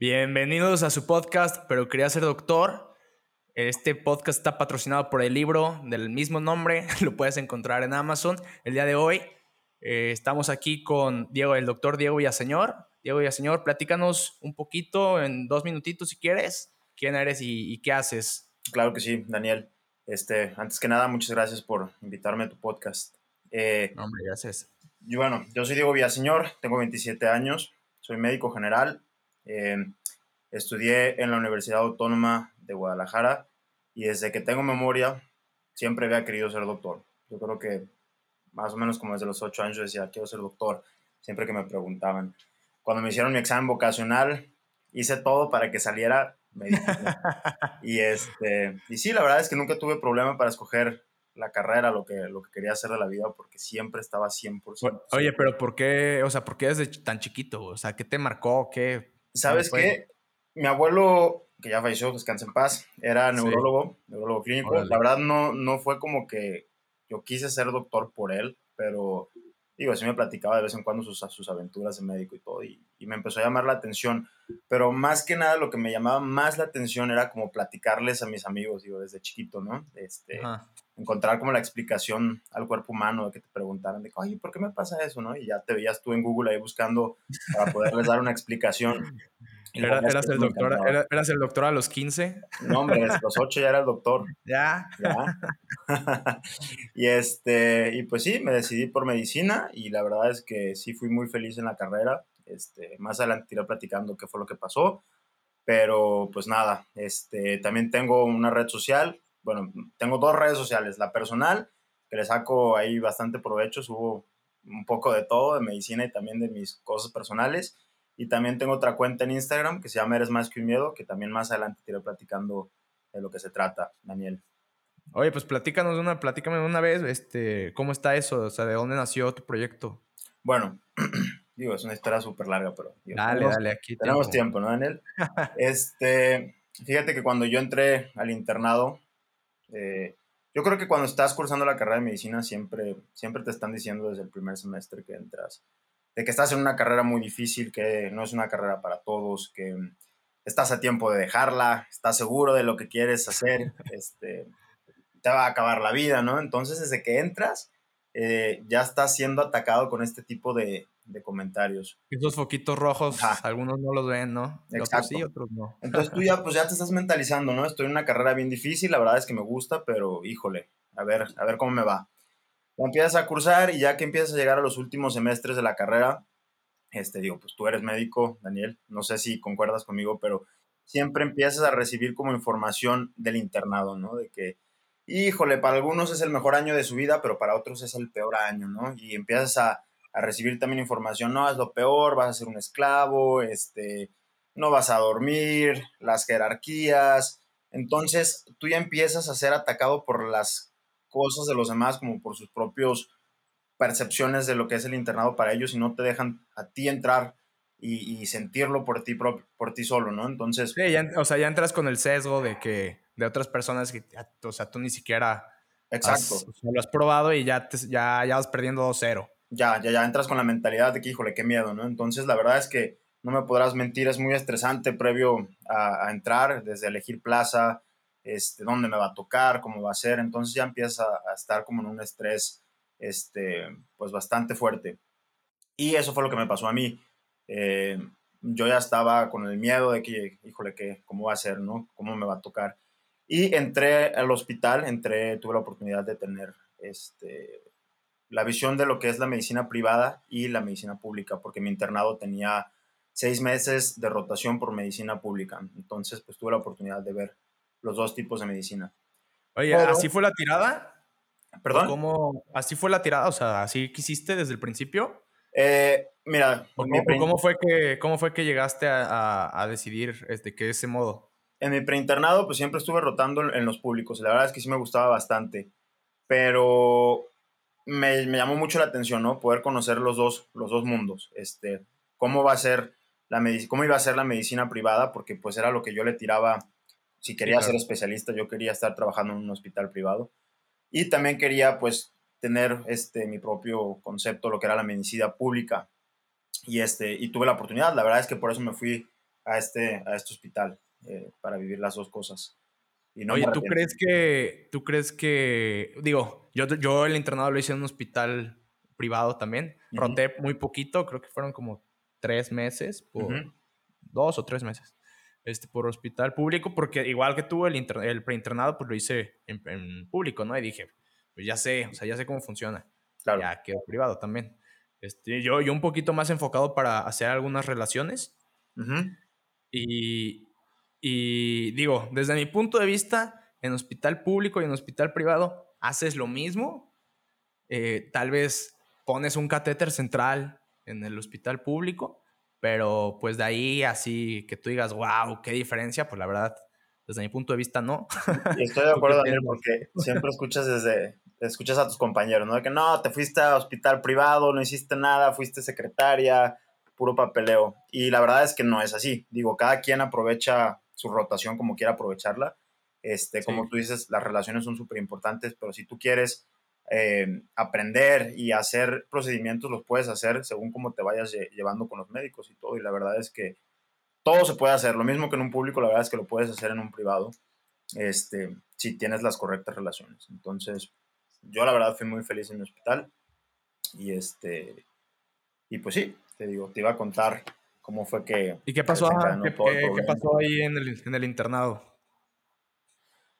Bienvenidos a su podcast, pero quería ser doctor. Este podcast está patrocinado por el libro del mismo nombre, lo puedes encontrar en Amazon. El día de hoy eh, estamos aquí con Diego, el doctor Diego Villaseñor. Diego Villaseñor, platícanos un poquito en dos minutitos si quieres, quién eres y, qué haces. Claro que sí, Daniel. Este, antes que nada, muchas gracias por invitarme a tu podcast. Eh, Hombre, gracias. Y bueno, yo soy Diego Villaseñor, tengo 27 años, soy médico general, eh, estudié en la Universidad Autónoma de Guadalajara y desde que tengo memoria siempre había querido ser doctor. Yo creo que más o menos como desde los 8 años decía, quiero ser doctor, siempre que me preguntaban. Cuando me hicieron mi examen vocacional, hice todo para que saliera medicina. y, este, y sí, la verdad es que nunca tuve problema para escoger la carrera, lo que, lo que quería hacer de la vida, porque siempre estaba 100%. Oye, pero ¿por qué, o sea, por qué desde tan chiquito? O sea, ¿qué te marcó? ¿Qué? ¿Sabes qué? Mi abuelo, que ya falleció, descansa en paz, era neurólogo, neurólogo clínico. La verdad no, no fue como que yo quise ser doctor por él, pero digo, así me platicaba de vez en cuando sus, sus aventuras de médico y todo, y, y, me empezó a llamar la atención, pero más que nada lo que me llamaba más la atención era como platicarles a mis amigos, digo, desde chiquito, ¿no? Este, encontrar como la explicación al cuerpo humano, de que te preguntaran, de, oye, ¿por qué me pasa eso, no? Y ya te veías tú en Google ahí buscando para poderles dar una explicación. Eras, el doctor, ¿Eras el doctor a los 15? No, hombre, a los 8 ya era el doctor. Ya. Ya. y, este, y pues sí, me decidí por medicina y la verdad es que sí fui muy feliz en la carrera. Este, más adelante iré platicando qué fue lo que pasó. Pero pues nada, este, también tengo una red social. Bueno, tengo dos redes sociales. La personal, que le saco ahí bastante provecho. Subo un poco de todo, de medicina y también de mis cosas personales y también tengo otra cuenta en Instagram que se llama Eres Más que un Miedo, que también más adelante te iré platicando de lo que se trata, Daniel. Oye, pues platícanos una, platícame una vez, este, ¿cómo está eso? O sea, ¿de dónde nació tu proyecto? Bueno, digo, es una historia súper larga, pero... dale, dale, aquí tenemos tiempo, ¿no, Daniel? este, fíjate que cuando yo entré al internado, eh, yo creo que cuando estás cursando la carrera de medicina siempre, siempre te están diciendo desde el primer semestre que entras, de que estás en una carrera muy difícil, que no es una carrera para todos, que estás a tiempo de dejarla, estás seguro de lo que quieres hacer, este, te va a acabar la vida, ¿no? Entonces, desde que entras, eh, ya estás siendo atacado con este tipo de, comentarios. Esos foquitos rojos, algunos no los ven, ¿no? Exacto. sí, otros no. Entonces tú ya, pues ya te estás mentalizando, ¿no? Estoy en una carrera bien difícil, la verdad es que me gusta, pero híjole, a ver, a ver cómo me va empiezas a cursar y ya que empiezas a llegar a los últimos semestres de la carrera, este, digo, pues tú eres médico, Daniel, no sé si concuerdas conmigo, pero siempre empiezas a recibir como información del internado, ¿no? De que, híjole, para algunos es el mejor año de su vida, pero para otros es el peor año, ¿no? Y empiezas a, a recibir también información, no, es lo peor, vas a ser un esclavo, este, no vas a dormir, las jerarquías. Entonces, tú ya empiezas a ser atacado por las cosas de los demás como por sus propios percepciones de lo que es el internado para ellos y no te dejan a ti entrar y, sentirlo por ti, por, ti solo, ¿no? Entonces... Sí, o sea, ya entras con el sesgo de que de otras personas que, o sea, tú ni siquiera... Exacto. lo has probado y ya, ya, ya vas perdiendo 2-0. Ya, ya, ya entras con la mentalidad de que, híjole, qué miedo, ¿no? Entonces, la verdad es que no me podrás mentir, es muy estresante previo a, a entrar, desde elegir plaza, este, dónde me va a tocar, cómo va a ser, entonces ya empieza a estar como en un estrés, este, pues bastante fuerte. Y eso fue lo que me pasó a mí. Eh, yo ya estaba con el miedo de que, híjole, que, ¿cómo va a ser, no? ¿Cómo me va a tocar? Y entré al hospital, entré, tuve la oportunidad de tener este, la visión de lo que es la medicina privada y la medicina pública, porque mi internado tenía seis meses de rotación por medicina pública. Entonces, pues tuve la oportunidad de ver los dos tipos de medicina. Oye, ¿así fue la tirada? ¿Perdón? ¿Cómo, ¿Así fue la tirada? O sea, ¿así quisiste desde el principio? Eh, mira, cómo, fue que, ¿cómo fue que llegaste a, decidir este, que ese modo? En mi preinternado, pues siempre estuve rotando en, los públicos. La verdad es que sí me gustaba bastante. Pero me, llamó mucho la atención, ¿no? Poder conocer los dos, los dos mundos. Este, cómo va a ser la cómo iba a ser la medicina privada, porque pues era lo que yo le tiraba si quería ser especialista, yo quería estar trabajando en un hospital privado. Y también quería, pues, tener este, mi propio concepto, lo que era la medicina pública. Y, este, y tuve la oportunidad. La verdad es que por eso me fui a este, a este hospital eh, para vivir las dos cosas. Y no Oye, ¿tú crees que, tú crees que, digo, yo, yo el internado lo hice en un hospital privado también, roté muy poquito, creo que fueron como tres meses, por, dos o tres meses, este, por hospital público, porque igual que tú, el, el preinternado, pues lo hice en, público, ¿no? Y dije, pues ya sé, o sea, ya sé cómo funciona. Claro. Ya quedó privado también. Este, yo, yo un poquito más enfocado para hacer algunas relaciones. y, y digo, desde mi punto de vista, en hospital público y en hospital privado, haces lo mismo. Eh, tal vez pones un catéter central en el hospital público, pero pues de ahí así que tú digas, wow, qué diferencia, pues la verdad, desde mi punto de vista no. Y estoy de acuerdo, Daniel, porque siempre escuchas desde, escuchas a tus compañeros, ¿no? De que no, te fuiste a hospital privado, no hiciste nada, fuiste secretaria, puro papeleo. Y la verdad es que no es así. Digo, cada quien aprovecha su rotación como quiera aprovecharla. Este, Como tú dices, las relaciones son súper importantes, pero si tú quieres eh, aprender y hacer procedimientos, los puedes hacer según cómo te vayas llevando con los médicos y todo. Y la verdad es que todo se puede hacer. Lo mismo que en un público, la verdad es que lo puedes hacer en un privado, este, si tienes las correctas relaciones. Entonces, yo la verdad fui muy feliz en mi hospital. Y este, y pues sí, te digo, te iba a contar cómo fue que... ¿Y qué pasó, ¿Qué, pasó ahí en el, en el internado?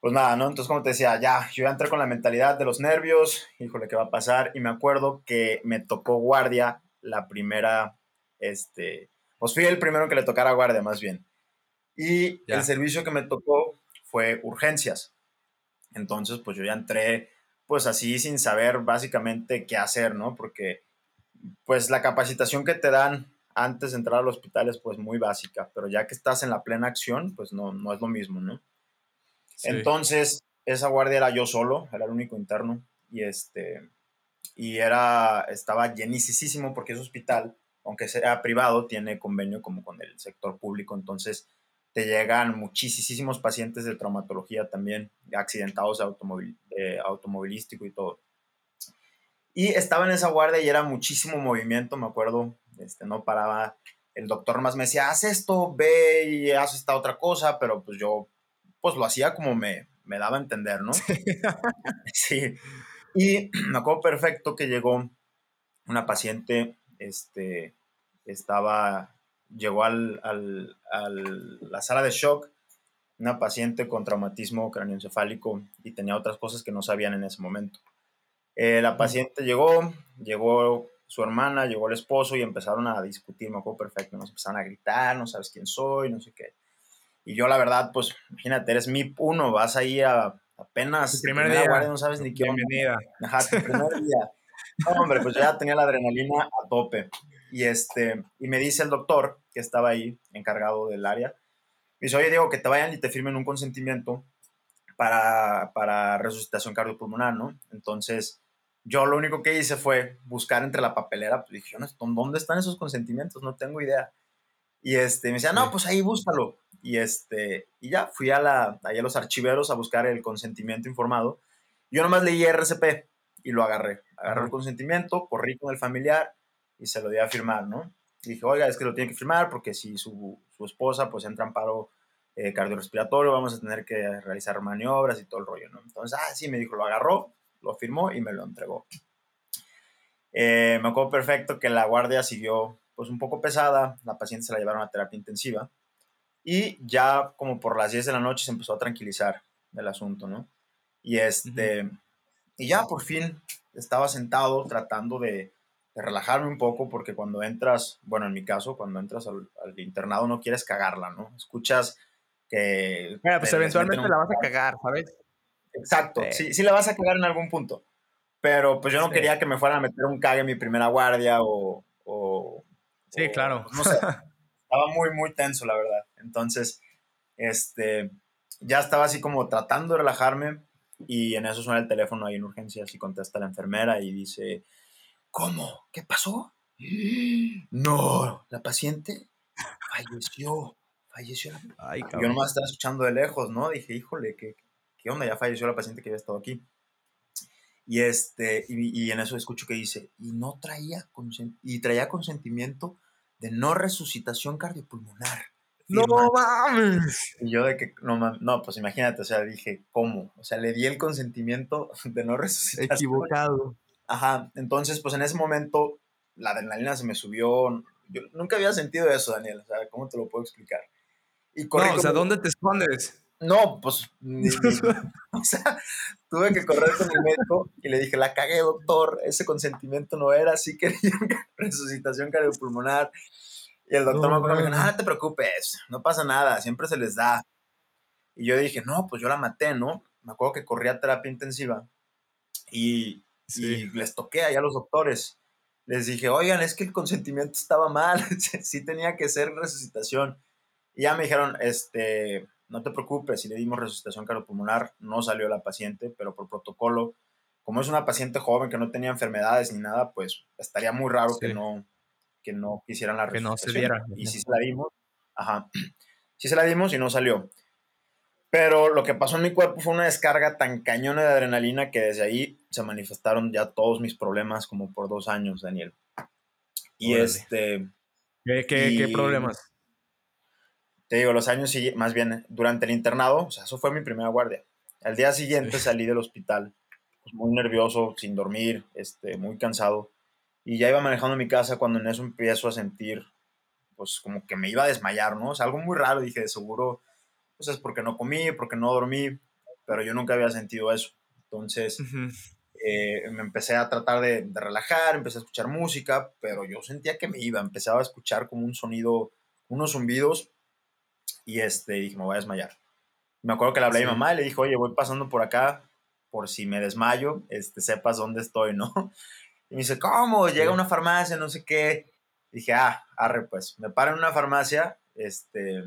Pues nada, ¿no? Entonces, como te decía, ya, yo ya entré con la mentalidad de los nervios, híjole, ¿qué va a pasar? Y me acuerdo que me tocó guardia la primera, este, pues fui el primero que le tocara guardia, más bien. Y el servicio que me tocó fue urgencias. Entonces, pues yo ya entré, pues así, sin saber básicamente qué hacer, ¿no? Porque, pues la capacitación que te dan antes de entrar al hospital es pues muy básica, pero ya que estás en la plena acción, pues no, no es lo mismo, ¿no? Entonces, esa guardia era yo solo, era el único interno, y este, y era, estaba llenísimo porque ese hospital, aunque sea privado, tiene convenio como con el sector público, entonces te llegan muchísimos pacientes de traumatología también, accidentados automóvil, automovilístico y todo. Y estaba en esa guardia y era muchísimo movimiento, me acuerdo, este, no paraba. El doctor más me decía, haz esto, ve y haz esta otra cosa, pero pues yo, pues lo hacía como me, me daba a entender, ¿no? Sí. Y me acuerdo perfecto que llegó una paciente, este, estaba, llegó al, al, al, la sala de shock, una paciente con traumatismo craneoencefálico y tenía otras cosas que no sabían en ese momento. Eh, la paciente llegó, llegó su hermana, llegó el esposo y empezaron a discutir, me acuerdo perfecto, nos empezaron a gritar, no sabes quién soy, no sé qué. Y yo la verdad, pues, imagínate, eres MIP 1, vas ahí a apenas... Tu primer día. Guardia, no sabes ni qué Bienvenida. Ajá, tu primer día. No, hombre, pues ya tenía la adrenalina a tope. Y, este, y me dice el doctor, que estaba ahí, encargado del área, me dice, oye, Diego, que te vayan y te firmen un consentimiento para, para resucitación cardiopulmonar, ¿no? Entonces, yo lo único que hice fue buscar entre la papelera, pues dije, ¿dónde están esos consentimientos? No tengo idea. Y este, me decía, no, pues ahí búscalo. Y, este, y ya, fui a, la, a los archiveros a buscar el consentimiento informado. Yo nomás leí RCP y lo agarré. Agarré el consentimiento, corrí con el familiar y se lo di a firmar, ¿no? Y dije, oiga, es que lo tiene que firmar porque si su, su esposa pues entra en paro eh, cardiorrespiratorio, vamos a tener que realizar maniobras y todo el rollo, ¿no? Entonces, ah, sí, me dijo, lo agarró, lo firmó y me lo entregó. Eh, me acuerdo perfecto que la guardia siguió pues un poco pesada, la paciente se la llevaron a terapia intensiva y ya como por las 10 de la noche se empezó a tranquilizar el asunto, ¿no? Y este, y ya por fin estaba sentado tratando de, relajarme un poco porque cuando entras, bueno, en mi caso, cuando entras al, internado no quieres cagarla, ¿no? Escuchas que... Bueno, pues eventualmente la vas a cagar, ¿sabes? Exacto, sí, sí la vas a cagar en algún punto. Pero pues yo no quería que me fueran a meter un cague en mi primera guardia o... sí, claro. No sé. estaba muy, muy tenso, la verdad. Entonces, este, ya estaba así como tratando de relajarme y en eso suena el teléfono ahí en urgencias y contesta la enfermera y dice, ¿cómo? ¿Qué pasó? No, la paciente falleció, falleció. Ay, yo nomás estaba escuchando de lejos, ¿no? Dije, híjole, qué, ¿qué onda? Ya falleció la paciente que había estado aquí. Y, este, y, en eso escucho que dice, y no traía, y traía consentimiento de no resucitación cardiopulmonar. ¡No mames! Y yo de que, no mames, no, pues imagínate, o sea, dije, ¿cómo? O sea, le di el consentimiento de no resucitar. Equivocado. Ajá, entonces, pues en ese momento la adrenalina se me subió. Yo nunca había sentido eso, Daniel, o sea, ¿cómo te lo puedo explicar? Y no, o sea, ¿dónde te escondes? No, pues, o sea, tuve que correr con el médico y le dije, la cagué, doctor, ese consentimiento no era, sí quería resucitación cardiopulmonar. Y el doctor me dijo, no, no te preocupes, no pasa nada, siempre se les da. Y yo dije, no, pues yo la maté, ¿no? Me acuerdo que corría terapia intensiva y, y les toqué allá a los doctores. Les dije, oigan, es que el consentimiento estaba mal, sí tenía que ser resucitación. Y ya me dijeron, este, no te preocupes, si le dimos resucitación cardiopulmonar, no salió la paciente, pero por protocolo, como es una paciente joven que no tenía enfermedades ni nada, pues estaría muy raro que, no, que no quisieran la resucitación. Que no se diera. Y si se la dimos, ajá, sí se la dimos y no salió. Pero lo que pasó en mi cuerpo fue una descarga tan cañona de adrenalina que desde ahí se manifestaron ya todos mis problemas como por dos años, Daniel. Y este... ¿Qué, qué problemas? Te digo, los años, más bien durante el internado, o sea, eso fue mi primera guardia. Al día siguiente salí del hospital, pues, muy nervioso, sin dormir, este, muy cansado, y ya iba manejando mi casa cuando en eso empiezo a sentir, pues como que me iba a desmayar, ¿no? O sea, algo muy raro, dije, de seguro, pues es porque no comí, porque no dormí, pero yo nunca había sentido eso. Entonces, eh, me empecé a tratar de, de relajar, empecé a escuchar música, pero yo sentía que me iba, empezaba a escuchar como un sonido, unos zumbidos y este, dije, me voy a desmayar. Me acuerdo que le hablé a mi mamá y le dije, oye, voy pasando por acá, por si me desmayo, este, sepas dónde estoy, ¿no? Y me dice, ¿cómo? Llega a una farmacia, no sé qué. dije, ah, arre, pues, me paro en una farmacia, este,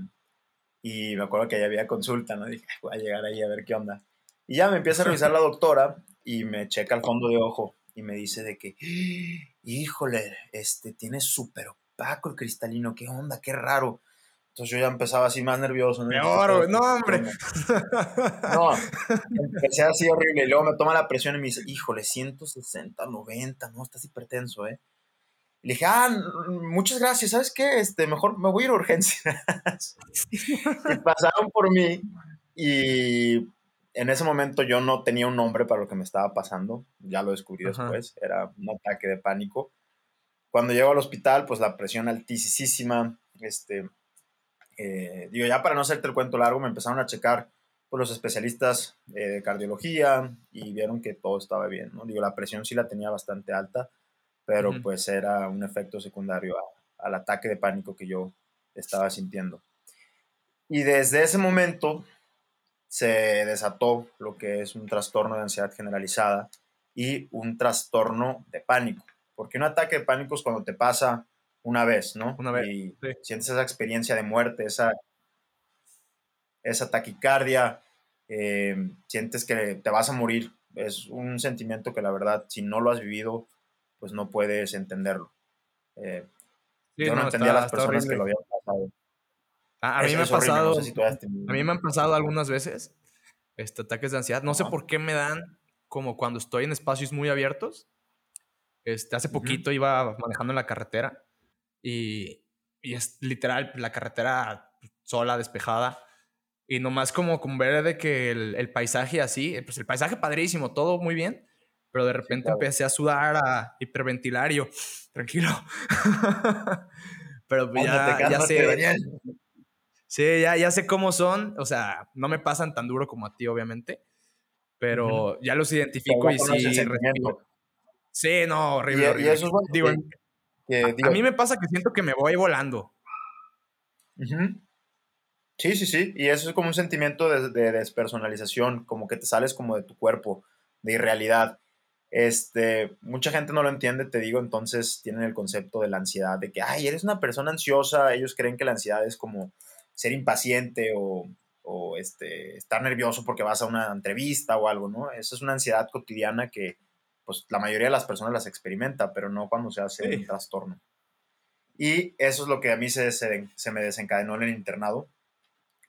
y me acuerdo que ahí había consulta, ¿no? dije, voy a llegar ahí a ver qué onda. Y ya me empieza a revisar la doctora y me checa el fondo de ojo y me dice de que, híjole, este, tiene súper opaco el cristalino, qué onda, qué raro. Entonces yo ya empezaba así más nervioso. ¿no? no, hombre. No, empecé así horrible. Y luego me toma la presión y me dice, híjole, 160, 90, no, estás hipertenso, ¿eh? Y le dije, ah, muchas gracias, ¿sabes qué? Este, mejor me voy a ir a urgencias. y pasaron por mí y en ese momento yo no tenía un nombre para lo que me estaba pasando. Ya lo descubrí después, era un ataque de pánico. Cuando llego al hospital, pues la presión altísima, este, eh, digo, ya para no hacerte el cuento largo, me empezaron a checar por pues, los especialistas eh, de cardiología y vieron que todo estaba bien, ¿no? Digo, la presión sí la tenía bastante alta, pero pues era un efecto secundario al ataque de pánico que yo estaba sintiendo. Y desde ese momento se desató lo que es un trastorno de ansiedad generalizada y un trastorno de pánico. Porque un ataque de pánico es cuando te pasa una vez, ¿no? Una vez. Y sientes esa experiencia de muerte, esa, esa taquicardia, eh, sientes que te vas a morir. Es un sentimiento que la verdad, si no lo has vivido, pues no puedes entenderlo. Eh, yo no, entendía a las personas que lo habían pasado. A, mí me ha pasado, a mí me han pasado algunas veces este, ataques de ansiedad. No sé por qué me dan como cuando estoy en espacios muy abiertos. Este, hace poquito iba manejando en la carretera y, y es literal la carretera sola, despejada. Y nomás como con ver de que el, el, paisaje así, pues el paisaje padrísimo, todo muy bien, pero de repente empecé a sudar, a hiperventilar y yo, tranquilo. pero pues ya, ya sé. Sí, ya, ya sé cómo son, o sea, no me pasan tan duro como a ti, obviamente, pero ya los identifico y sí. Sí, no, horrible. Y, eso es bueno, Digo, a mí me pasa que siento que me voy volando. Sí, sí, sí. Y eso es como un sentimiento de, despersonalización, como que te sales como de tu cuerpo, de irrealidad. Este, mucha gente no lo entiende, te digo, entonces tienen el concepto de la ansiedad, de que, ay, eres una persona ansiosa, ellos creen que la ansiedad es como ser impaciente o, o este, estar nervioso porque vas a una entrevista o algo, ¿no? Esa es una ansiedad cotidiana que, pues la mayoría de las personas las experimenta, pero no cuando se hace un trastorno. Y eso es lo que a mí se, se, me desencadenó en el internado,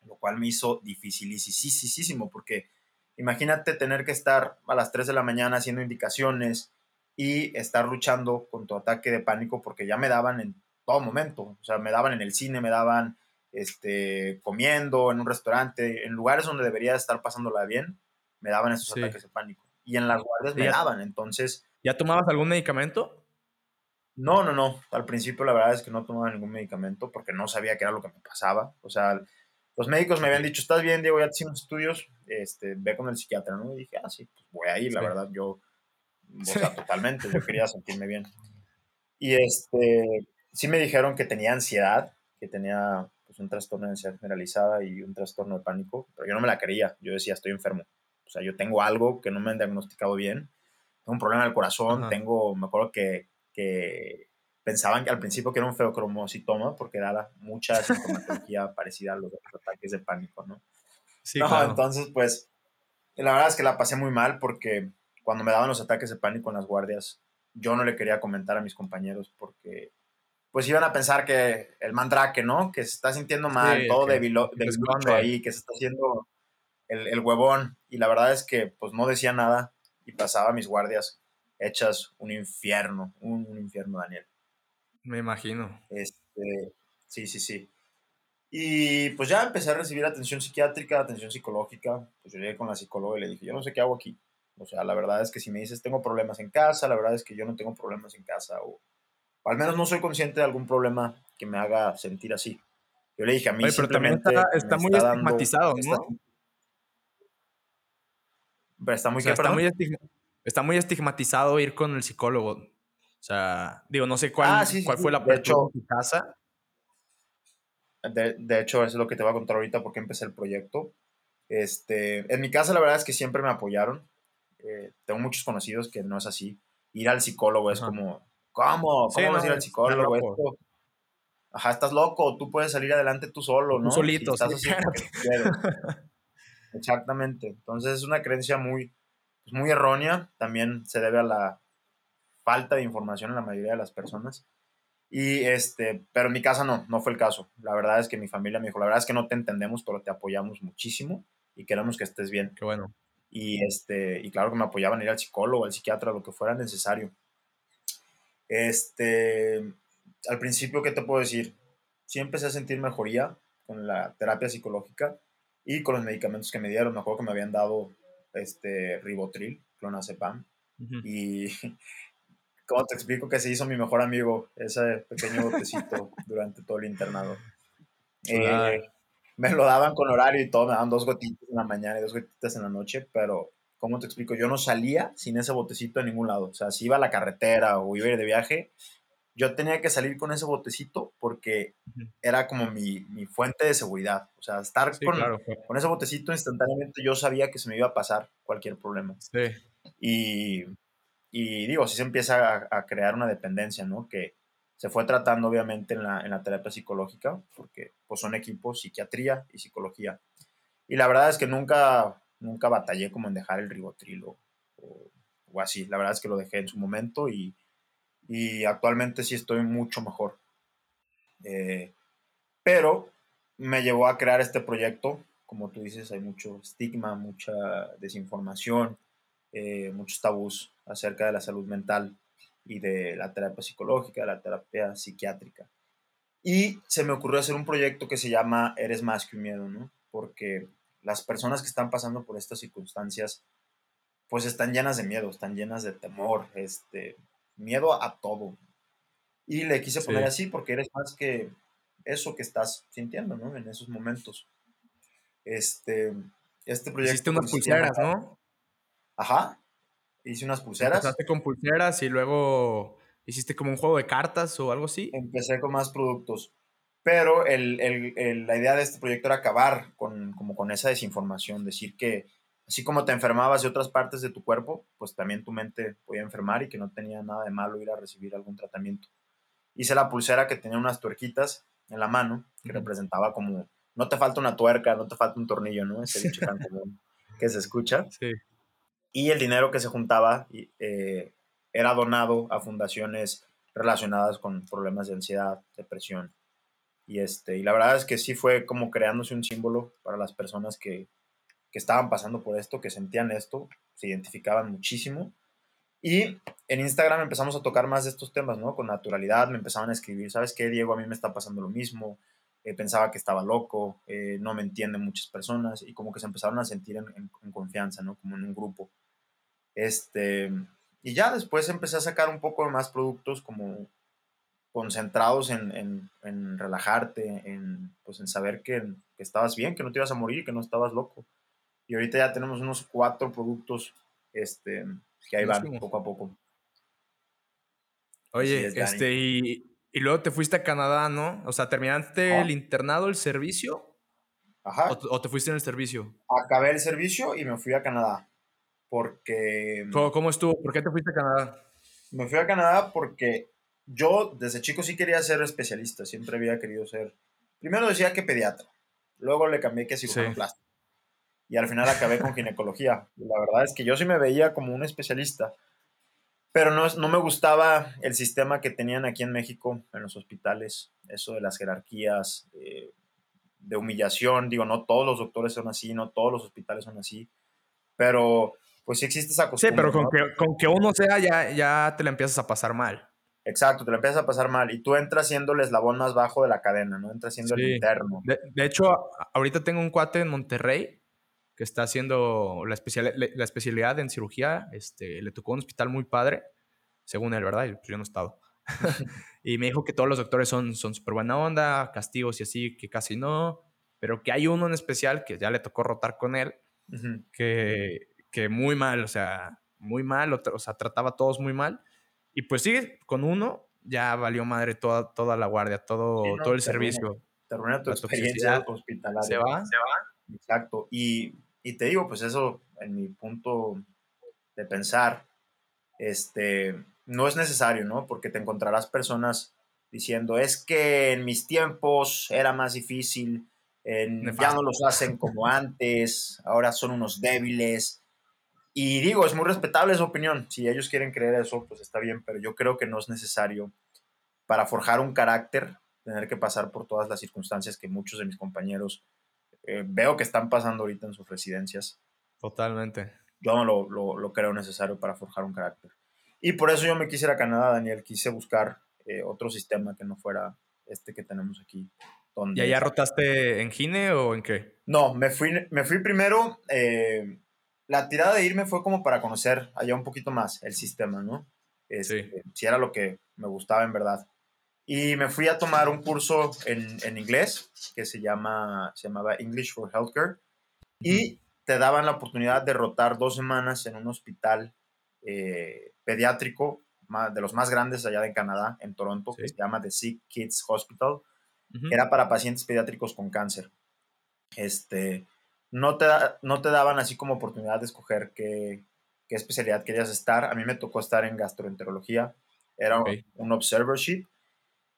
lo cual me hizo dificilísimo, porque imagínate tener que estar a las 3 de la mañana haciendo indicaciones y estar luchando con tu ataque de pánico, porque ya me daban en todo momento, o sea, me daban en el cine, me daban este, comiendo en un restaurante, en lugares donde debería estar pasándola bien, me daban esos ataques de pánico. Y en las guardias me daban, entonces... ¿Ya tomabas algún medicamento? No, no, no. Al principio la verdad es que no tomaba ningún medicamento porque no sabía qué era lo que me pasaba. O sea, los médicos me habían dicho, estás bien, Diego, ya te hicimos estudios, este, ve con el psiquiatra, ¿no? Y dije, ah, sí, pues voy a ir, la verdad, yo, o sea, totalmente, yo quería sentirme bien. Y este, sí me dijeron que tenía ansiedad, que tenía pues, un trastorno de ansiedad generalizada y un trastorno de pánico, pero yo no me la quería, yo decía, estoy enfermo. O sea, yo tengo algo que no me han diagnosticado bien, tengo un problema del corazón, tengo, me acuerdo que, que pensaban que al principio que era un feocromocitoma porque era mucha sintomatología parecida a los, ataques de pánico, ¿no? Sí, no, entonces pues la verdad es que la pasé muy mal porque cuando me daban los ataques de pánico en las guardias, yo no le quería comentar a mis compañeros porque pues iban a pensar que el mandrake, ¿no? Que se está sintiendo mal, todo débil, ahí, que se está haciendo el, el, huevón. Y la verdad es que pues no decía nada y pasaba mis guardias hechas un infierno, un infierno, Daniel. Me imagino. Este, sí, sí, sí. Y pues ya empecé a recibir atención psiquiátrica, atención psicológica. Pues yo llegué con la psicóloga y le dije, yo no sé qué hago aquí. O sea, la verdad es que si me dices tengo problemas en casa, la verdad es que yo no tengo problemas en casa. O, al menos no soy consciente de algún problema que me haga sentir así. Yo le dije a mí. Oye, pero también está, muy estigmatizado, ¿no? Pero está muy, está, muy está muy estigmatizado ir con el psicólogo. O sea, digo, no sé cuál, ah, cuál fue la apertura de, tu casa. De, de, hecho, eso es lo que te voy a contar ahorita porque empecé el proyecto. Este, en mi casa la verdad es que siempre me apoyaron. Eh, tengo muchos conocidos que no es así. Ir al psicólogo es como, ¿cómo? ¿Cómo vas a ir al psicólogo? Esto? Ajá, estás loco, tú puedes salir adelante tú solo, ¿no? solito, estás así Exactamente. Entonces es una creencia muy, pues, muy errónea. También se debe a la, falta de información en la mayoría de las personas. Y este, pero en mi casa no, no fue el caso. La verdad es que mi familia me dijo, la verdad es que no te entendemos, pero te apoyamos muchísimo y queremos que estés bien. Qué bueno. Y este, y claro que me apoyaban ir al psicólogo, al psiquiatra, lo que fuera necesario. Este, al principio, ¿qué te puedo decir? Sí empecé a sentir mejoría con la terapia psicológica y con los medicamentos que me dieron. Me acuerdo que me habían dado este ribotril, clonazepam, y ¿Cómo te explico que se hizo mi mejor amigo ese pequeño botecito durante todo el internado? Eh, me lo daban con horario y todo, me daban dos gotitas en la mañana y dos gotitas en la noche, pero ¿cómo te explico? Yo no salía sin ese botecito a ningún lado. O sea, si iba a la carretera o iba a ir de viaje, yo tenía que salir con ese botecito porque era como mi, mi, fuente de seguridad. O sea, estar con, con, ese botecito instantáneamente yo sabía que se me iba a pasar cualquier problema. Sí. Y y digo, sí se empieza a, crear una dependencia, ¿no? Que se fue tratando obviamente en la, en la terapia psicológica, porque pues son equipos psiquiatría y psicología. Y la verdad es que nunca, nunca batallé como en dejar el ribotril o, o, así. La verdad es que lo dejé en su momento y, y actualmente sí estoy mucho mejor. Eh, pero me llevó a crear este proyecto. Como tú dices, hay mucho estigma, mucha desinformación, eh, muchos tabús acerca de la salud mental y de la terapia psicológica, de la terapia psiquiátrica. Y se me ocurrió hacer un proyecto que se llama Eres más que un miedo, ¿no? Porque las personas que están pasando por estas circunstancias, pues están llenas de miedo, están llenas de temor, este, miedo a todo. Y le quise poner así porque eres más que eso que estás sintiendo, ¿no? En esos momentos. Este, este proyecto... Hiciste unas pulseras, ¿no? Ajá, hice unas pulseras. Empezaste con pulseras y luego hiciste como un juego de cartas o algo así. Empecé con más productos. Pero el, el, la idea de este proyecto era acabar con, como con esa desinformación, decir que así como te enfermabas de otras partes de tu cuerpo, pues también tu mente podía enfermar y que no tenía nada de malo ir a recibir algún tratamiento. Hice la pulsera que tenía unas tuerquitas en la mano, que representaba como, no te falta una tuerca, no te falta un tornillo, ¿no? Ese dicho tan común que se escucha. Sí y el dinero que se juntaba eh, era donado a fundaciones relacionadas con problemas de ansiedad, depresión. Y, este, y la verdad es que sí fue como creándose un símbolo para las personas que, que estaban pasando por esto, que sentían esto, se identificaban muchísimo. Y en Instagram empezamos a tocar más de estos temas, ¿no? Con naturalidad, me empezaban a escribir, ¿sabes qué, Diego? A mí me está pasando lo mismo. eh, pensaba que estaba loco, eh, no me entienden muchas personas y como que se empezaron a sentir en, confianza, ¿no? Como en un grupo. Este, y ya después empecé a sacar un poco más productos como concentrados en, relajarte, en, pues en saber que, que, estabas bien, que no te ibas a morir, que no estabas loco. Y ahorita ya tenemos unos cuatro productos este, que ahí van poco a poco. Oye, este, y, y luego te fuiste a Canadá, ¿no? O sea, ¿terminaste el internado, el servicio? Ajá. O, te fuiste en el servicio? Acabé el servicio y me fui a Canadá. Porque. ¿Cómo, estuvo? ¿Por qué te fuiste a Canadá? Me fui a Canadá porque yo desde chico sí quería ser especialista. Siempre había querido ser. Primero decía que pediatra. Luego le cambié que cirujano plástico. Y al final acabé con ginecología. La verdad es que yo sí me veía como un especialista pero no, no me gustaba el sistema que tenían aquí en México, en los hospitales, eso de las jerarquías, de humillación. Digo, no todos los doctores son así, no todos los hospitales son así, pero pues sí existe esa costumbre. Sí, pero con, que, con que uno sea ya, ya te la empiezas a pasar mal. Exacto, te la empiezas a pasar mal y tú entras siendo el eslabón más bajo de la cadena, ¿no? Entras siendo el interno. De, de, hecho, ahorita tengo un cuate en Monterrey que está haciendo la, especial, la especialidad en cirugía. Este, le tocó un hospital muy padre, según él, ¿verdad? Pues yo no he estado. y me dijo que todos los doctores son súper buena onda, castigos y así, que casi no, pero que hay uno en especial que ya le tocó rotar con él, que, que muy mal, o sea, muy mal, o, sea, trataba a todos muy mal. Y pues sí, con uno ya valió madre toda, toda la guardia, todo, todo el servicio. Te tu experiencia hospitalaria. Se va, se va. Exacto. Y, te digo, pues eso, en mi punto de pensar, este, no es necesario, ¿no? Porque te encontrarás personas diciendo, es que en mis tiempos era más difícil, ya no los hacen como antes, ahora son unos débiles. Y digo, es muy respetable su opinión. Si ellos quieren creer eso, pues está bien, pero yo creo que no es necesario para forjar un carácter tener que pasar por todas las circunstancias que muchos de mis compañeros eh, veo que están pasando ahorita en sus residencias. Totalmente. Yo no lo, lo, creo necesario para forjar un carácter. Y por eso yo me quise ir a Canadá, Daniel. Quise buscar eh, otro sistema que no fuera este que tenemos aquí. Donde ¿Y allá rotaste en Gine o en qué? No, me fui, me fui primero. Eh, la tirada de irme fue como para conocer allá un poquito más el sistema, ¿no? Este, si era lo que me gustaba en verdad. Y me fui a tomar un curso en, en inglés que se, llama, se llamaba English for Healthcare. Y te daban la oportunidad de rotar dos semanas en un hospital eh, pediátrico de los más grandes allá de Canadá, en Toronto, que se llama The Sick Kids Hospital, que era para pacientes pediátricos con cáncer. Este, no, te, no te daban así como oportunidad de escoger qué, qué, especialidad querías estar. A mí me tocó estar en gastroenterología, era un observership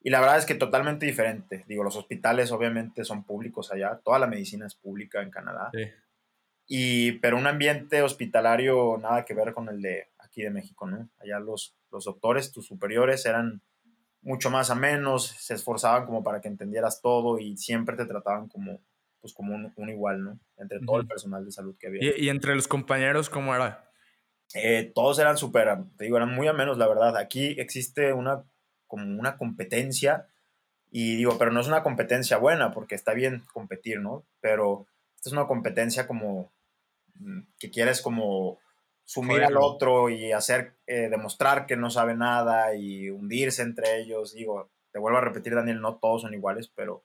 y la verdad es que totalmente diferente. Digo, los hospitales obviamente son públicos allá, toda la medicina es pública en Canadá. Sí. Y, pero un ambiente hospitalario nada que ver con el de aquí de México, ¿no? Allá los, los doctores, tus superiores, eran mucho más a menos, se esforzaban como para que entendieras todo y siempre te trataban como, pues como un, igual, ¿no? Entre todo el personal de salud que había. ¿Y, entre los compañeros cómo era? Eh, todos eran súper, te digo, eran muy a menos, la verdad. Aquí existe una como una competencia. Y digo, pero no es una competencia buena, porque está bien competir, ¿no? Pero esta es una competencia como mm, que quieres como sumir al otro y hacer, eh, demostrar que no sabe nada y hundirse entre ellos. Digo, te vuelvo a repetir, Daniel, no todos son iguales, pero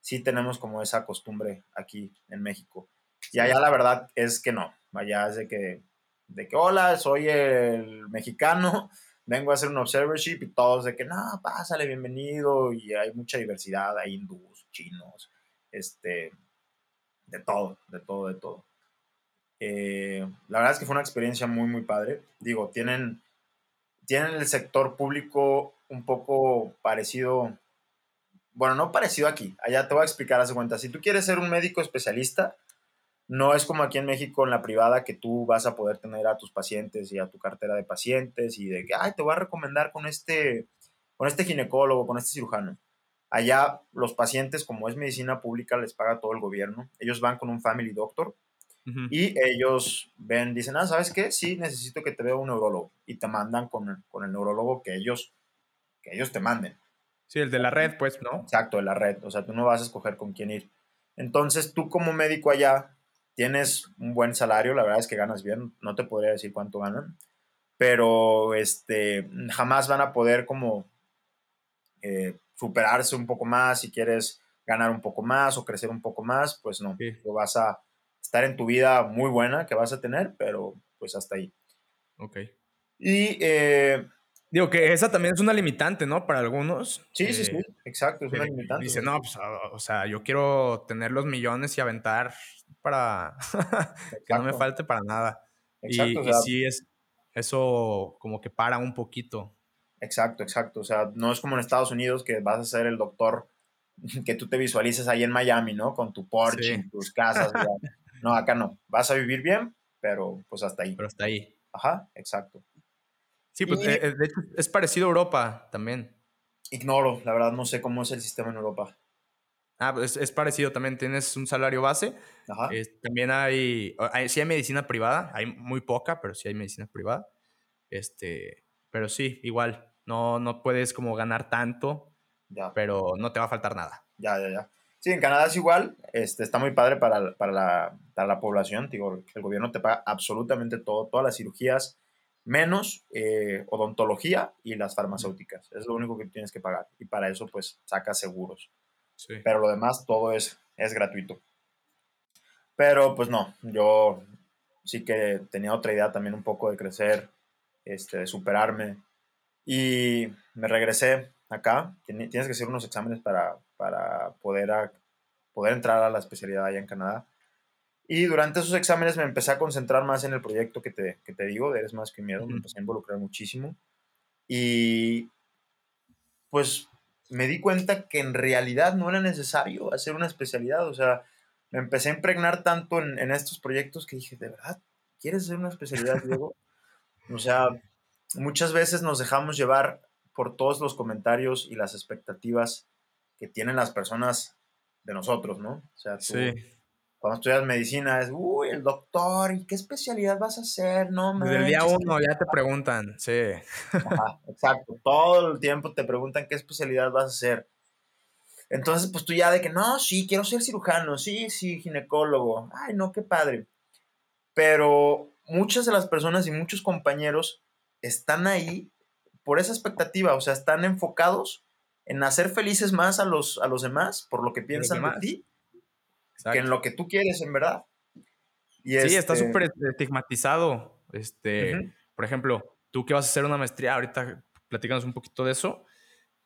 sí tenemos como esa costumbre aquí en México. Y allá la verdad es que no. Allá es de que, de que hola, soy el mexicano vengo a hacer un observership y todos de que, no, pásale, bienvenido, y hay mucha diversidad, hay hindús, chinos, este, de todo, de todo, de todo. Eh, la verdad es que fue una experiencia muy, muy padre. Digo, tienen, tienen el sector público un poco parecido, bueno, no parecido aquí, allá te voy a explicar, hace cuenta, si tú quieres ser un médico especialista, no es como aquí en México en la privada que tú vas a poder tener a tus pacientes y a tu cartera de pacientes y de que, ay, te voy a recomendar con este, con este ginecólogo, con este cirujano. Allá los pacientes, como es medicina pública, les paga todo el gobierno. Ellos van con un family doctor y ellos ven, dicen, ah, ¿sabes qué? Sí, necesito que te vea un neurólogo y te mandan con, con el neurólogo que ellos, que ellos te manden. Sí, el de la red, pues, ¿no? Exacto, de la red. O sea, tú no vas a escoger con quién ir. Entonces, tú como médico allá tienes un buen salario, la verdad es que ganas bien, no te podría decir cuánto ganan, pero este, jamás van a poder como eh, superarse un poco más si quieres ganar un poco más o crecer un poco más, pues no, tú vas a estar en tu vida muy buena que vas a tener, pero pues hasta ahí. Ok. Y eh, Digo que esa también es una limitante, ¿no? Para algunos. Sí, sí, sí, eh, exacto, es una limitante. Dice, no, pues, o sea, yo quiero tener los millones y aventar para que no me falte para nada. Exacto, y, sí es, eso como que para un poquito. Exacto, exacto. O sea, no es como en Estados Unidos que vas a ser el doctor que tú te visualices ahí en Miami, ¿no? Con tu Porsche, tus casas. no, acá no. Vas a vivir bien, pero pues hasta ahí. Pero hasta ahí. Ajá, exacto. Sí, pues eh, eh, de hecho es parecido a Europa también. Ignoro, la verdad no sé cómo es el sistema en Europa. Ah, pues es parecido también, tienes un salario base. Ajá. también hay, hay, sí hay medicina privada, hay muy poca, pero sí hay medicina privada. Este, pero sí, igual, no, no puedes como ganar tanto, ya. pero no te va a faltar nada. Ya, ya, ya. Sí, en Canadá es igual, este, está muy padre para, para, la, para la población, digo, el gobierno te paga absolutamente todo, todas las cirugías, menos eh, odontología y las farmacéuticas. Es lo único que tienes que pagar. Y para eso, pues, sacas seguros. Pero lo demás, todo es, es gratuito. Pero, pues no, yo sí que tenía otra idea también un poco de crecer, este, de superarme. Y me regresé acá. Tienes que hacer unos exámenes para, para poder, poder entrar a la especialidad allá en Canadá. Y durante esos exámenes me empecé a concentrar más en el proyecto que te, que te digo, de Eres Más que Miedo, me empecé a involucrar muchísimo. Y pues me di cuenta que en realidad no era necesario hacer una especialidad, o sea, me empecé a impregnar tanto en, en estos proyectos que dije, ¿de verdad quieres hacer una especialidad, Diego? o sea, muchas veces nos dejamos llevar por todos los comentarios y las expectativas que tienen las personas de nosotros, ¿no? O sea, tú, sí cuando estudias medicina es, uy, el doctor, ¿y qué especialidad vas a hacer? No, Desde el día uno ya te preguntan, sí. exacto, todo el tiempo te preguntan qué especialidad vas a hacer. Entonces, pues tú ya de que, no, sí, quiero ser cirujano, sí, sí, ginecólogo, ay, no, qué padre. Pero muchas de las personas y muchos compañeros están ahí por esa expectativa, o sea, están enfocados en hacer felices más a los, a los demás por lo que piensan de ti que en lo que tú quieres, en verdad. Y sí, está este súper estigmatizado. Este, Por ejemplo, tú que vas a hacer una maestría, ahorita platícanos un poquito de eso,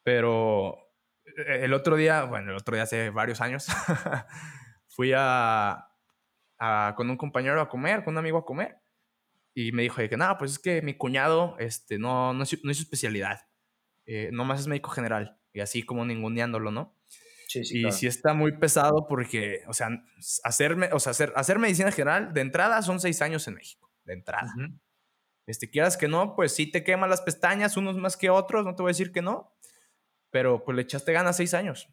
pero eh, el otro día, bueno, el otro día hace varios años, fui a, con un compañero a comer, con un amigo a comer, y me dijo que nada, pues es que mi cuñado este, no, no, hizo, especialidad, eh, nomás es médico general, y así como ninguneándolo, ¿no? Y sí está muy pesado porque, o sea, hacerme, o sea hacer, hacer medicina general de entrada son seis años en México, de entrada. este, quieras que no, pues sí te queman las pestañas, unos más que otros, no te voy a decir que no, pero pues le echaste ganas seis años.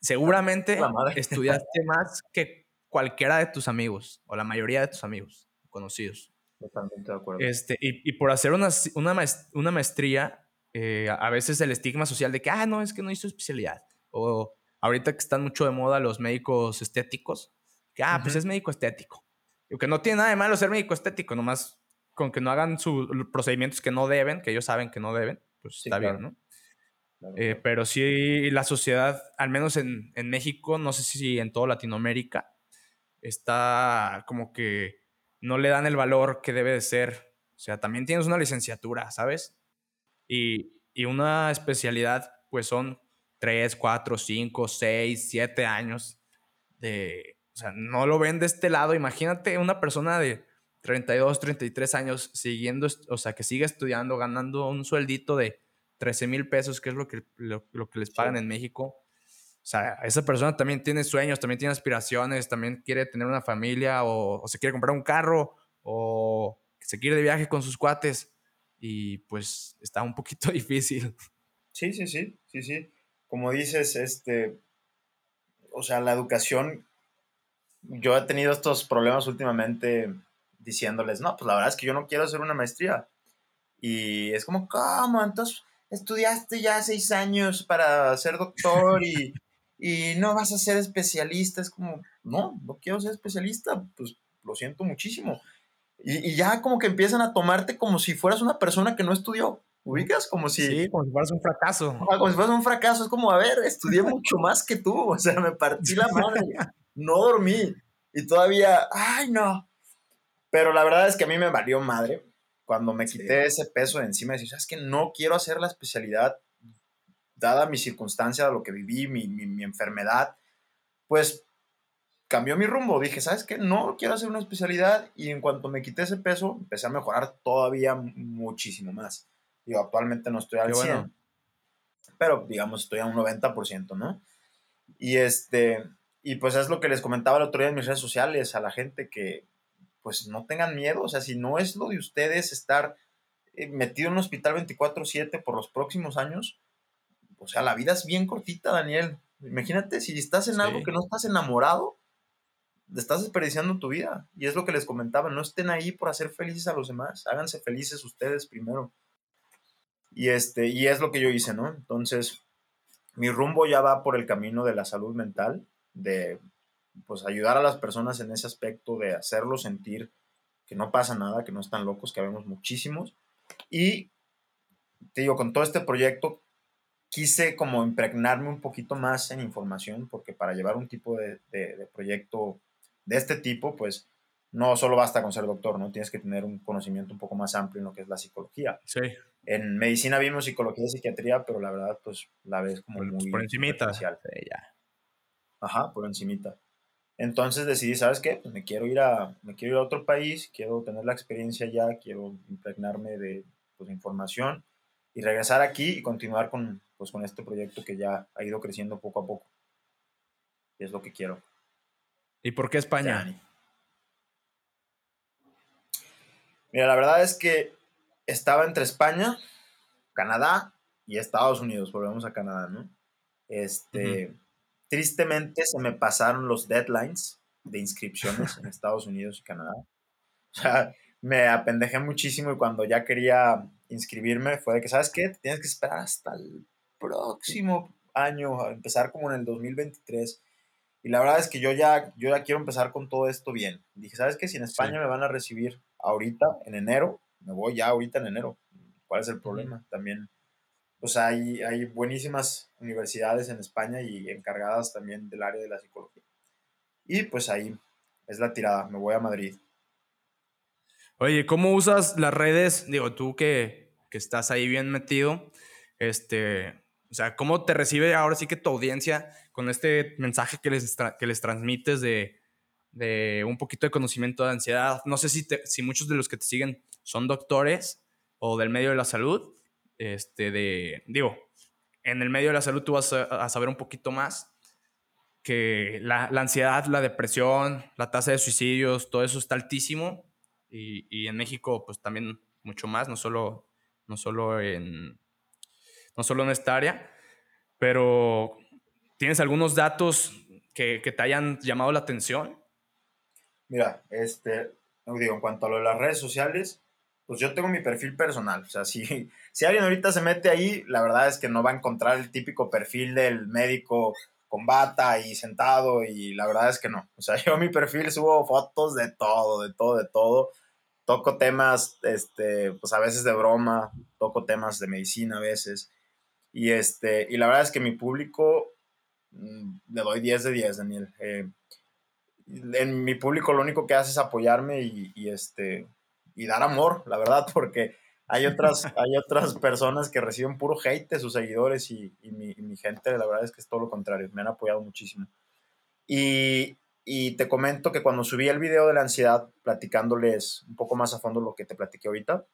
Seguramente estudiaste más que cualquiera de tus amigos, o la mayoría de tus amigos conocidos. Totalmente de acuerdo. Este, y, y por hacer una, una, maestría, eh, a veces el estigma social de que, ah, no, es que no hizo especialidad. O ahorita que están mucho de moda los médicos estéticos, que, ah, pues es médico estético. Y que no tiene nada de malo ser médico estético, nomás con que no hagan sus procedimientos que no deben, que ellos saben que no deben, pues está bien, ¿no? Eh, pero sí, la sociedad, al menos en, en, México, no sé si en toda Latinoamérica, está como que no le dan el valor que debe de ser. O sea, también tienes una licenciatura, ¿sabes? Y, y una especialidad, pues son 3, 4, 5, 6, 7 años de, o sea, no lo ven de este lado. Imagínate una persona de 32, 33 años siguiendo, o sea, que sigue estudiando, ganando un sueldito de 13 mil pesos, que es lo que, lo, que les pagan en México. O sea, esa persona también tiene sueños, también tiene aspiraciones, también quiere tener una familia o, o se quiere comprar un carro o se quiere de viaje con sus cuates y pues está un poquito difícil. Sí, sí, sí, sí, sí como dices, este, o sea, la educación, yo he tenido estos problemas últimamente diciéndoles, no, pues la verdad es que yo no quiero hacer una maestría. Y es como, ¿cómo? Entonces, estudiaste ya seis años para ser doctor y, y no vas a ser especialista. Es como, no, no quiero ser especialista, pues lo siento muchísimo. Y, y, ya como que empiezan a tomarte como si fueras una persona que no estudió. ¿Ubicas? Como si... Sí, como si fueras un fracaso. Como si fueras un fracaso. Es como, a ver, estudié mucho más que tú. O sea, me partí la madre. No dormí. Y todavía, ay, no. Pero la verdad es que a mí me valió madre cuando me quité ese peso de encima. Decir, ¿sabes que No quiero hacer la especialidad dada mi circunstancia, lo que viví, mi, mi, mi enfermedad. Pues cambió mi rumbo. Dije, ¿sabes qué? No quiero hacer una especialidad. Y en cuanto me quité ese peso, empecé a mejorar todavía muchísimo más. Digo, actualmente no estoy al 100, pero digamos estoy a un 90%, ¿no? Y este, y pues es lo que les comentaba el otro día en mis redes sociales a la gente que pues no tengan miedo, o sea, si no es lo de ustedes estar eh, metido en un hospital 24/7 por los próximos años, o sea, la vida es bien cortita, Daniel. Imagínate si estás en algo que no estás enamorado, estás desperdiciando tu vida. Y es lo que les comentaba, no estén ahí por hacer felices a los demás, háganse felices ustedes primero. Y, este, y es lo que yo hice, ¿no? Entonces, mi rumbo ya va por el camino de la salud mental, de pues ayudar a las personas en ese aspecto, de hacerlos sentir que no pasa nada, que no están locos, que habemos muchísimos. Y te digo, con todo este proyecto quise como impregnarme un poquito más en información, porque para llevar un tipo de, de, de proyecto de este tipo, pues no solo basta con ser doctor, ¿no? Tienes que tener un conocimiento un poco más amplio en lo que es la psicología. Sí. En medicina vimos psicología y psiquiatría, pero la verdad, pues la ves como por, muy... Por encimita. Sí, ya. Ajá, por encimita. Entonces decidí, ¿sabes qué? Pues me quiero ir a, me quiero ir a otro país, quiero tener la experiencia ya, quiero impregnarme de pues, información y regresar aquí y continuar con, pues, con este proyecto que ya ha ido creciendo poco a poco. Y es lo que quiero. ¿Y por qué España? Mira, la verdad es que estaba entre España, Canadá y Estados Unidos. Volvemos a Canadá, ¿no? Este, Tristemente se me pasaron los deadlines de inscripciones en Estados Unidos y Canadá. O sea, me apendejé muchísimo y cuando ya quería inscribirme fue de que, ¿sabes qué? Tienes que esperar hasta el próximo año, a empezar como en el 2023. Y la verdad es que yo ya, yo ya quiero empezar con todo esto bien. Dije, ¿sabes qué? Si en España sí. me van a recibir ahorita, en enero, me voy ya ahorita en enero. ¿Cuál es el problema? También, pues hay, hay buenísimas universidades en España y encargadas también del área de la psicología. Y pues ahí es la tirada, me voy a Madrid. Oye, ¿cómo usas las redes? Digo, tú que, que estás ahí bien metido, este, o sea, ¿cómo te recibe ahora sí que tu audiencia con este mensaje que les, que les transmites de, de un poquito de conocimiento de ansiedad. No sé si, te, si muchos de los que te siguen son doctores o del medio de la salud. Este, de, digo, en el medio de la salud tú vas a, a saber un poquito más que la, la, ansiedad, la depresión, la tasa de suicidios, todo eso está altísimo. Y, y, en México, pues también mucho más, no solo, no solo, en, no solo en esta área. Pero, ¿tienes algunos datos que, que te hayan llamado la atención? Mira, este, digo, en cuanto a lo de las redes sociales, pues yo tengo mi perfil personal. O sea, si, si alguien ahorita se mete ahí, la verdad es que no va a encontrar el típico perfil del médico con bata y sentado y la verdad es que no. O sea, yo mi perfil subo fotos de todo, de todo, de todo. Toco temas, este, pues a veces de broma, toco temas de medicina a veces. Y, este, y la verdad es que mi público, mmm, le doy 10 de 10, Daniel. Eh, en mi público lo único que hace es apoyarme y, y, este, y dar amor, la verdad, porque hay otras, hay otras personas que reciben puro hate de sus seguidores y, y, mi, y, mi, gente, la verdad es que es todo lo contrario, me han apoyado muchísimo. Y, y te comento que cuando subí el video de la ansiedad, platicándoles un poco más a fondo lo que te platiqué ahorita,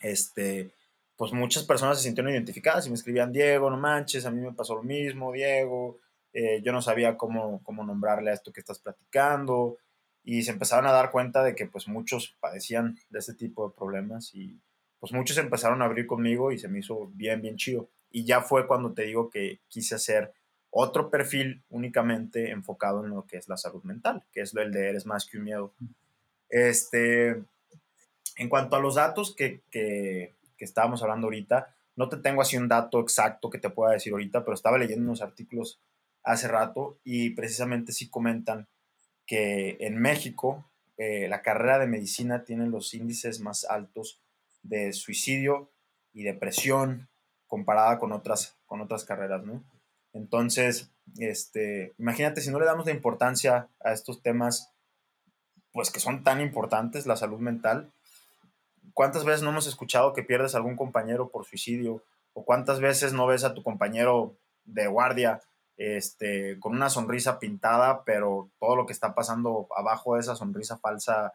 este, pues muchas personas se sintieron identificadas y me escribían, Diego, no manches, a mí me pasó lo mismo, Diego, eh, yo no sabía cómo, cómo nombrarle a esto que estás platicando y se empezaron a dar cuenta de que pues muchos padecían de este tipo de problemas y pues muchos empezaron a abrir conmigo y se me hizo bien, bien chido. Y ya fue cuando te digo que quise hacer otro perfil únicamente enfocado en lo que es la salud mental, que es lo el de eres más que un miedo. Este, en cuanto a los datos que, que, que estábamos hablando ahorita, No te tengo así un dato exacto que te pueda decir ahorita, pero estaba leyendo unos artículos hace rato y precisamente sí comentan que en México eh, la carrera de medicina tiene los índices más altos de suicidio y depresión comparada con otras, con otras carreras, ¿no? Entonces, este, imagínate si no le damos la importancia a estos temas, pues que son tan importantes, la salud mental, ¿cuántas veces no hemos escuchado que pierdes a algún compañero por suicidio? ¿O cuántas veces no ves a tu compañero de guardia este, con una sonrisa pintada, pero todo lo que está pasando abajo de esa sonrisa falsa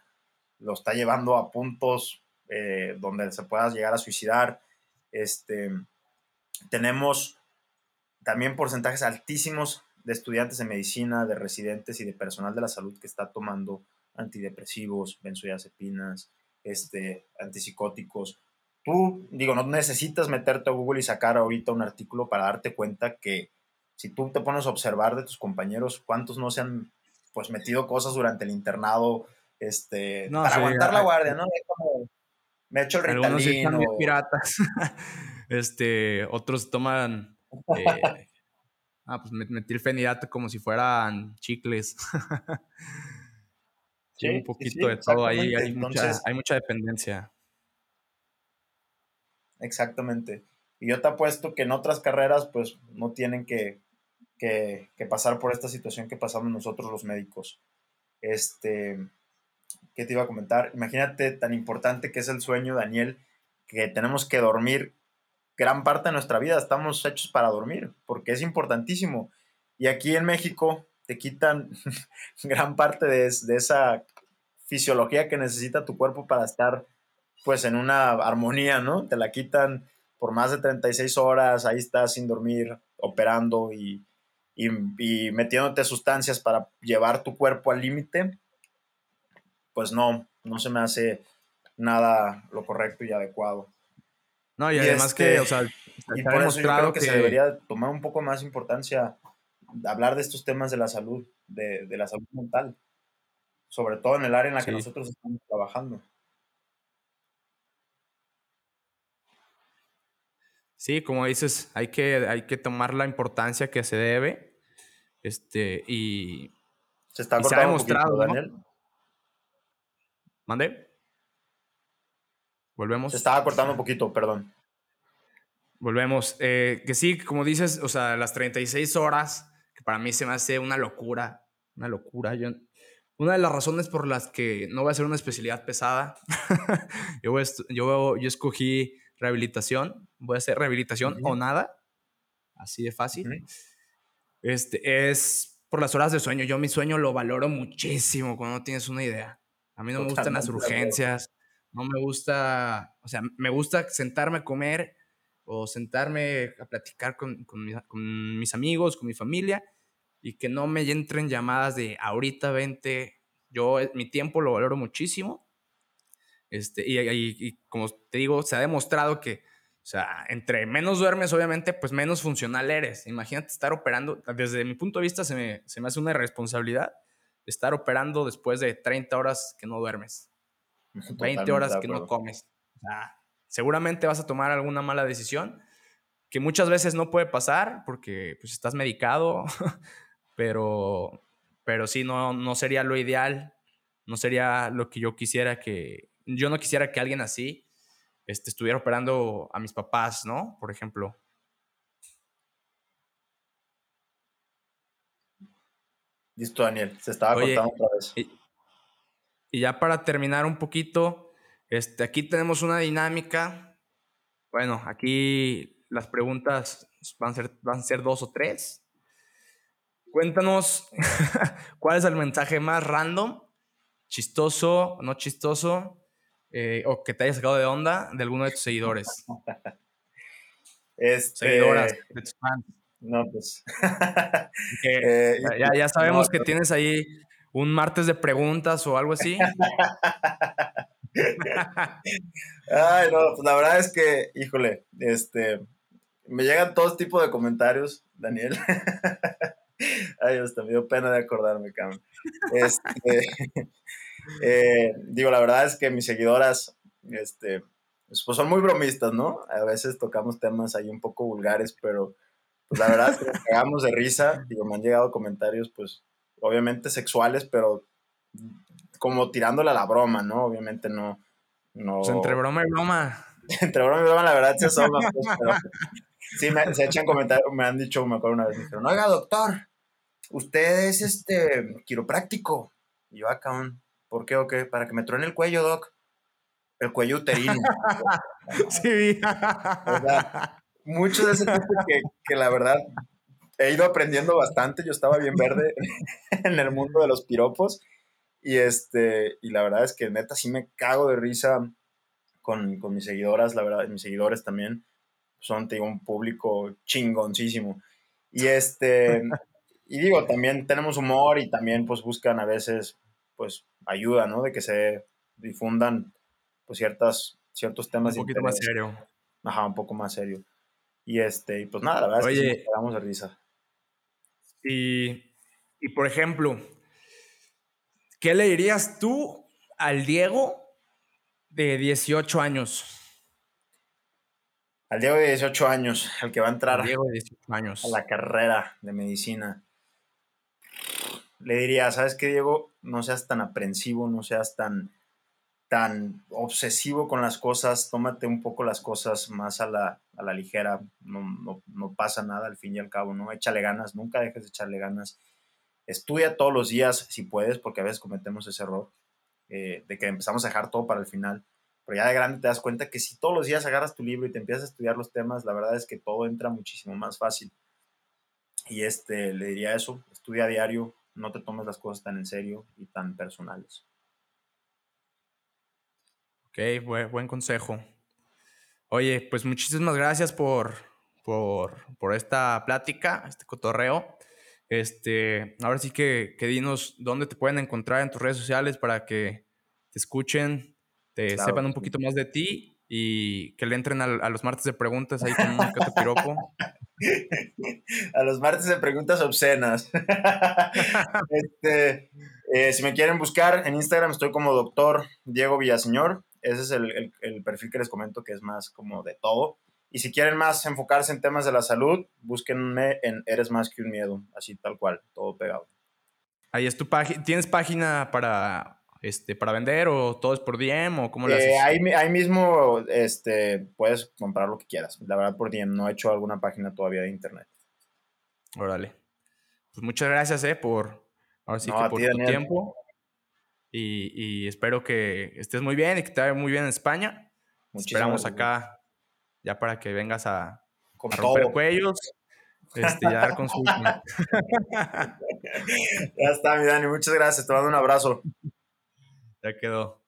lo está llevando a puntos eh, donde se pueda llegar a suicidar? Este, tenemos también porcentajes altísimos de estudiantes de medicina, de residentes y de personal de la salud que está tomando antidepresivos, benzodiazepinas, este, antipsicóticos. Tú, digo, no necesitas meterte a Google y sacar ahorita un artículo para darte cuenta que si tú te pones a observar de tus compañeros, cuántos no se han pues metido cosas durante el internado, este, para aguantar la guardia, ¿no? me he hecho el Ritalin. piratas. este, otros toman eh, ah, pues metilfenidato como si fueran chicles. sí, un poquito de todo ahí, hay, mucha, hay mucha dependencia. Exactamente. Y yo te apuesto que en otras carreras, pues no tienen que, que, que, pasar por esta situación que pasamos nosotros los médicos. Este, ¿qué te iba a comentar? Imagínate tan importante que es el sueño, Daniel, que tenemos que dormir gran parte de nuestra vida estamos hechos para dormir, porque es importantísimo. Y aquí en México te quitan gran parte de, esa fisiología que necesita tu cuerpo para estar pues en una armonía, ¿no? Te la quitan por más de 36 horas, ahí estás sin dormir, operando y, y, y metiéndote sustancias para llevar tu cuerpo al límite, pues no, no se me hace nada lo correcto y adecuado. No, y, además que, o sea, y por eso yo creo que, se debería tomar un poco más importancia hablar de estos temas de la salud, de, la salud mental, sobre todo en el área en la que nosotros estamos trabajando. Sí, como dices, hay que, hay que tomar la importancia que se debe. Este, y se está ha demostrado, Daniel. ¿Mande? Volvemos. Se estaba cortando un poquito, perdón. Volvemos. Eh, que sí, como dices, o sea, las 36 horas, para mí se me hace una locura, una locura. Yo, una de las razones por las que no voy a hacer una especialidad pesada, yo, yo, yo, escogí rehabilitación, voy a hacer rehabilitación o nada, así de fácil. Este es por las horas de sueño. Yo mi sueño lo valoro muchísimo cuando no tienes una idea. A mí no me gustan las urgencias no me gusta, o sea, me gusta sentarme a comer o sentarme a platicar con, mis amigos, con mi familia y que no me entren llamadas de ahorita vente. Yo eh, mi tiempo lo valoro muchísimo. Este, y, y, como te digo, se ha demostrado que, o sea, entre menos duermes, obviamente, pues menos funcional eres. Imagínate estar operando, desde mi punto de vista se me, se me hace una irresponsabilidad estar operando después de 30 horas que no duermes. 20 horas que no comes. seguramente vas a tomar alguna mala decisión que muchas veces no puede pasar porque pues, estás medicado, pero, pero sí, no, no sería lo ideal, no sería lo que yo quisiera que, yo no quisiera que alguien así este, estuviera operando a mis papás, ¿no? Por ejemplo. Listo, Daniel, se estaba cortando otra vez. Y ya para terminar un poquito, este, aquí tenemos una dinámica. Bueno, aquí las preguntas van a ser, van a ser dos o tres. Cuéntanos cuál es el mensaje más random, chistoso, no chistoso, eh, o que te haya sacado de onda de alguno de tus seguidores. Este... Seguidoras, de tus fans. No, pues. Eh, ya, ya, sabemos que tienes ahí un martes de preguntas o algo así. Ay, no, pues la verdad es que, híjole, este, me llegan todo tipo de comentarios, Daniel. Ay, hasta me dio pena de acordarme, cabrón. Este, eh, digo, la verdad es que mis seguidoras, este, pues, pues son muy bromistas, ¿no? A veces tocamos temas ahí un poco vulgares, pero pues la verdad es que nos cagamos de risa. Digo, me han llegado comentarios, pues, obviamente sexuales, pero como tirándole a la broma, ¿no? Obviamente no. no... Pues entre broma y broma. entre broma y broma, la verdad se son pues, pero sí, me, se echan comentarios, me han dicho, me acuerdo una vez, me dijeron, oiga, doctor, usted es este quiropráctico. Y yo acá, ah, ¿por qué o qué? Para que me truene el cuello, doc. El cuello uterino. sí. o sea, mucho de ese tipo que, que la verdad he ido aprendiendo bastante. Yo estaba bien verde en el mundo de los piropos. Y, este, y la verdad es que neta sí me cago de risa con, con mis seguidoras, la verdad, mis seguidores también. Son, te digo, un público chingoncísimo. Y este, y digo, también tenemos humor y también pues buscan a veces pues ayuda, ¿no? De que se difundan pues ciertas, ciertos temas. Un poquito más serio. Ajá, un poco más serio. Y este, y pues nada, la verdad es que nos de risa. Y, y por ejemplo, ¿qué le dirías tú al Diego de 18 años? Al Diego de 18 años, al que va a entrar Diego de 18 años. a la carrera de medicina. Le diría, ¿sabes qué, Diego? No seas tan aprensivo, no seas tan tan obsesivo con las cosas, tómate un poco las cosas más a la, a la ligera, no, no, pasa nada al fin y al cabo, ¿no? Échale ganas, nunca dejes de echarle ganas. Estudia todos los días si puedes, porque a veces cometemos ese error eh, de que empezamos a dejar todo para el final. Pero ya de grande te das cuenta que si todos los días agarras tu libro y te empiezas a estudiar los temas, la verdad es que todo entra muchísimo más fácil. Y este, le diría eso, estudia a diario, no te tomes las cosas tan en serio y tan personales. Ok, buen, consejo. Oye, pues muchísimas gracias por, por, por, esta plática, este cotorreo. Este, ahora sí que, que, dinos dónde te pueden encontrar en tus redes sociales para que te escuchen, te sepan un poquito más de ti y que le entren a, los martes de preguntas ahí con un piropo. a los martes de preguntas obscenas. este, eh, si me quieren buscar en Instagram estoy como doctor Diego Villaseñor ese es el, el, perfil que les comento que es más como de todo. Y si quieren más enfocarse en temas de la salud, búsquenme en Eres más que un miedo, así tal cual, todo pegado. Ahí es tu página. ¿Tienes página para, este, para vender o todo es por DM o cómo lo eh, haces? Ahí, ahí, mismo este, puedes comprar lo que quieras. La verdad, por DM no he hecho alguna página todavía de internet. Órale. Pues muchas gracias, eh, por, ahora sí que por tu tiempo. Y, espero que estés muy bien y que te vaya muy bien en España. Esperamos acá ya para que vengas a, romper cuellos. Este, ya dar consulta. ya está, mi Dani. Muchas gracias. Te mando un abrazo. Ya quedó.